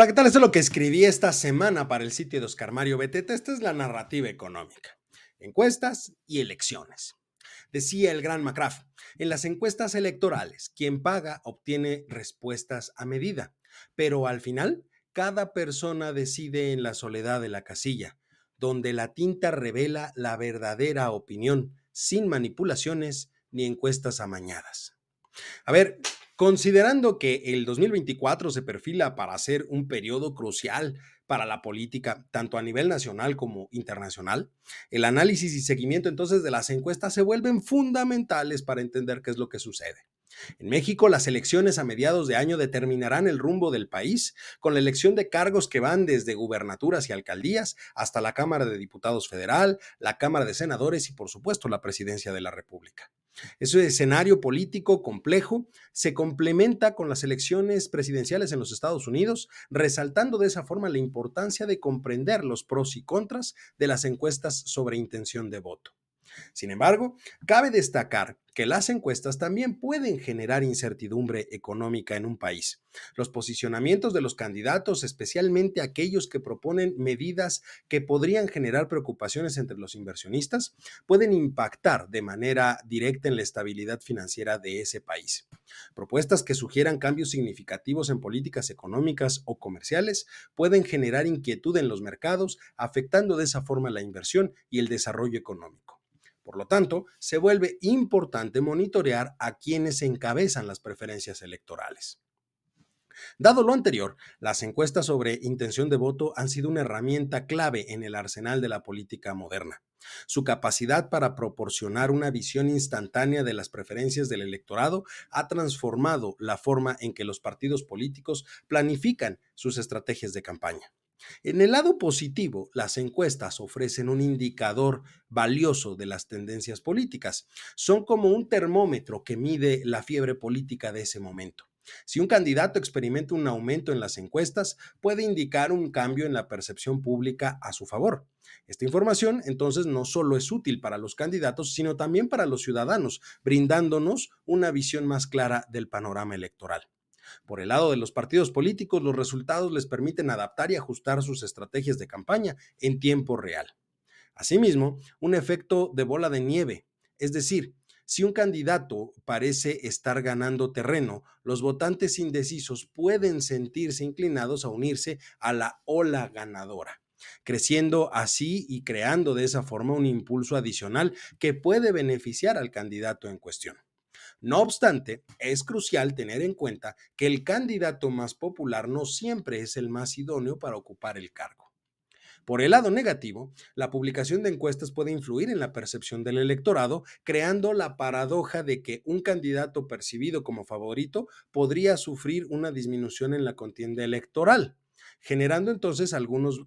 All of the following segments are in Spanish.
Hola, ¿qué tal? Esto es lo que escribí esta semana para el sitio de Oscar Mario Beteta. Esta es la narrativa económica. Encuestas y elecciones. Decía el gran McCraff, en las encuestas electorales, quien paga obtiene respuestas a medida, pero al final, cada persona decide en la soledad de la casilla, donde la tinta revela la verdadera opinión, sin manipulaciones ni encuestas amañadas. A ver, Considerando que el 2024 se perfila para ser un periodo crucial para la política, tanto a nivel nacional como internacional, el análisis y seguimiento entonces de las encuestas se vuelven fundamentales para entender qué es lo que sucede. En México, las elecciones a mediados de año determinarán el rumbo del país, con la elección de cargos que van desde gubernaturas y alcaldías hasta la Cámara de Diputados Federal, la Cámara de Senadores y, por supuesto, la Presidencia de la República. Ese escenario político complejo se complementa con las elecciones presidenciales en los Estados Unidos, resaltando de esa forma la importancia de comprender los pros y contras de las encuestas sobre intención de voto. Sin embargo, cabe destacar que las encuestas también pueden generar incertidumbre económica en un país. Los posicionamientos de los candidatos, especialmente aquellos que proponen medidas que podrían generar preocupaciones entre los inversionistas, pueden impactar de manera directa en la estabilidad financiera de ese país. Propuestas que sugieran cambios significativos en políticas económicas o comerciales pueden generar inquietud en los mercados, afectando de esa forma la inversión y el desarrollo económico. Por lo tanto, se vuelve importante monitorear a quienes encabezan las preferencias electorales. Dado lo anterior, las encuestas sobre intención de voto han sido una herramienta clave en el arsenal de la política moderna. Su capacidad para proporcionar una visión instantánea de las preferencias del electorado ha transformado la forma en que los partidos políticos planifican sus estrategias de campaña. En el lado positivo, las encuestas ofrecen un indicador valioso de las tendencias políticas. Son como un termómetro que mide la fiebre política de ese momento. Si un candidato experimenta un aumento en las encuestas, puede indicar un cambio en la percepción pública a su favor. Esta información entonces no solo es útil para los candidatos, sino también para los ciudadanos, brindándonos una visión más clara del panorama electoral. Por el lado de los partidos políticos, los resultados les permiten adaptar y ajustar sus estrategias de campaña en tiempo real. Asimismo, un efecto de bola de nieve, es decir, si un candidato parece estar ganando terreno, los votantes indecisos pueden sentirse inclinados a unirse a la ola ganadora, creciendo así y creando de esa forma un impulso adicional que puede beneficiar al candidato en cuestión. No obstante, es crucial tener en cuenta que el candidato más popular no siempre es el más idóneo para ocupar el cargo. Por el lado negativo, la publicación de encuestas puede influir en la percepción del electorado, creando la paradoja de que un candidato percibido como favorito podría sufrir una disminución en la contienda electoral, generando entonces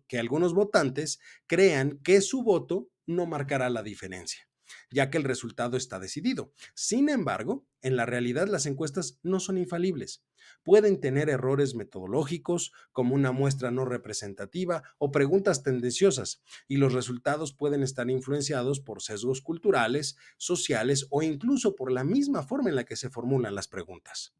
que algunos votantes crean que su voto no marcará la diferencia ya que el resultado está decidido. Sin embargo, en la realidad las encuestas no son infalibles. Pueden tener errores metodológicos, como una muestra no representativa o preguntas tendenciosas, y los resultados pueden estar influenciados por sesgos culturales, sociales o incluso por la misma forma en la que se formulan las preguntas.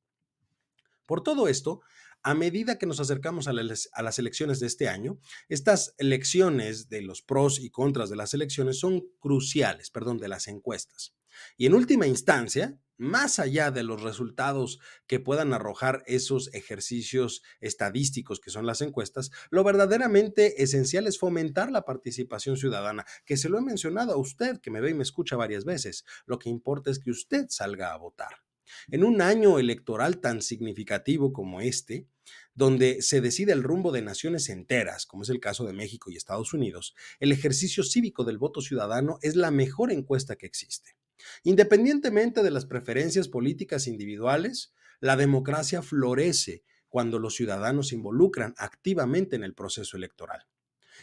Por todo esto, a medida que nos acercamos a, las elecciones de este año, estas elecciones de los pros y contras de las elecciones son cruciales, perdón, de las encuestas. Y en última instancia, más allá de los resultados que puedan arrojar esos ejercicios estadísticos que son las encuestas, lo verdaderamente esencial es fomentar la participación ciudadana, que se lo he mencionado a usted, que me ve y me escucha varias veces. Lo que importa es que usted salga a votar. En un año electoral tan significativo como este, donde se decide el rumbo de naciones enteras, como es el caso de México y Estados Unidos, el ejercicio cívico del voto ciudadano es la mejor encuesta que existe. Independientemente de las preferencias políticas individuales, la democracia florece cuando los ciudadanos se involucran activamente en el proceso electoral.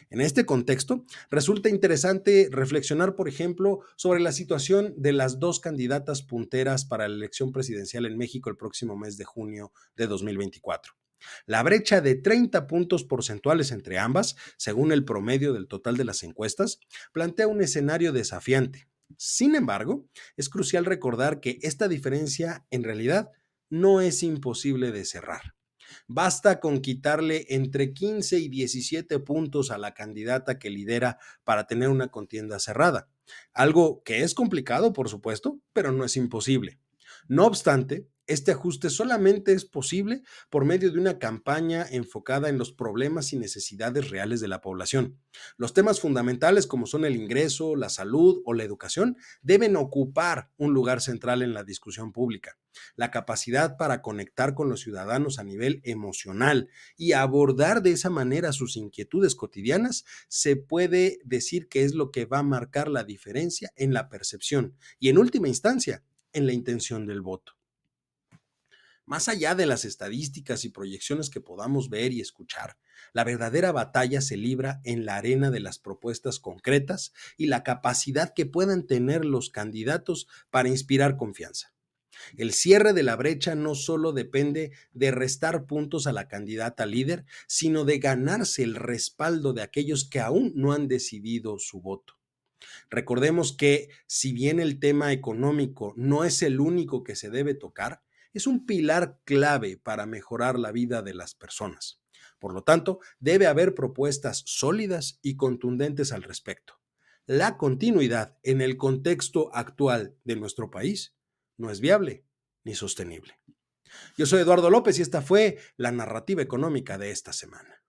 En este contexto, resulta interesante reflexionar, por ejemplo, sobre la situación de las dos candidatas punteras para la elección presidencial en México el próximo mes de junio de 2024. La brecha de 30 puntos porcentuales entre ambas, según el promedio del total de las encuestas, plantea un escenario desafiante. Sin embargo, es crucial recordar que esta diferencia en realidad no es imposible de cerrar. Basta con quitarle entre 15 y 17 puntos a la candidata que lidera para tener una contienda cerrada. Algo que es complicado, por supuesto, pero no es imposible. No obstante, este ajuste solamente es posible por medio de una campaña enfocada en los problemas y necesidades reales de la población. Los temas fundamentales como son el ingreso, la salud o la educación deben ocupar un lugar central en la discusión pública. La capacidad para conectar con los ciudadanos a nivel emocional y abordar de esa manera sus inquietudes cotidianas se puede decir que es lo que va a marcar la diferencia en la percepción y en última instancia en la intención del voto. Más allá de las estadísticas y proyecciones que podamos ver y escuchar, la verdadera batalla se libra en la arena de las propuestas concretas y la capacidad que puedan tener los candidatos para inspirar confianza. El cierre de la brecha no solo depende de restar puntos a la candidata líder, sino de ganarse el respaldo de aquellos que aún no han decidido su voto. Recordemos que si bien el tema económico no es el único que se debe tocar, es un pilar clave para mejorar la vida de las personas. Por lo tanto, debe haber propuestas sólidas y contundentes al respecto. La continuidad en el contexto actual de nuestro país no es viable ni sostenible. Yo soy Eduardo López y esta fue la narrativa económica de esta semana.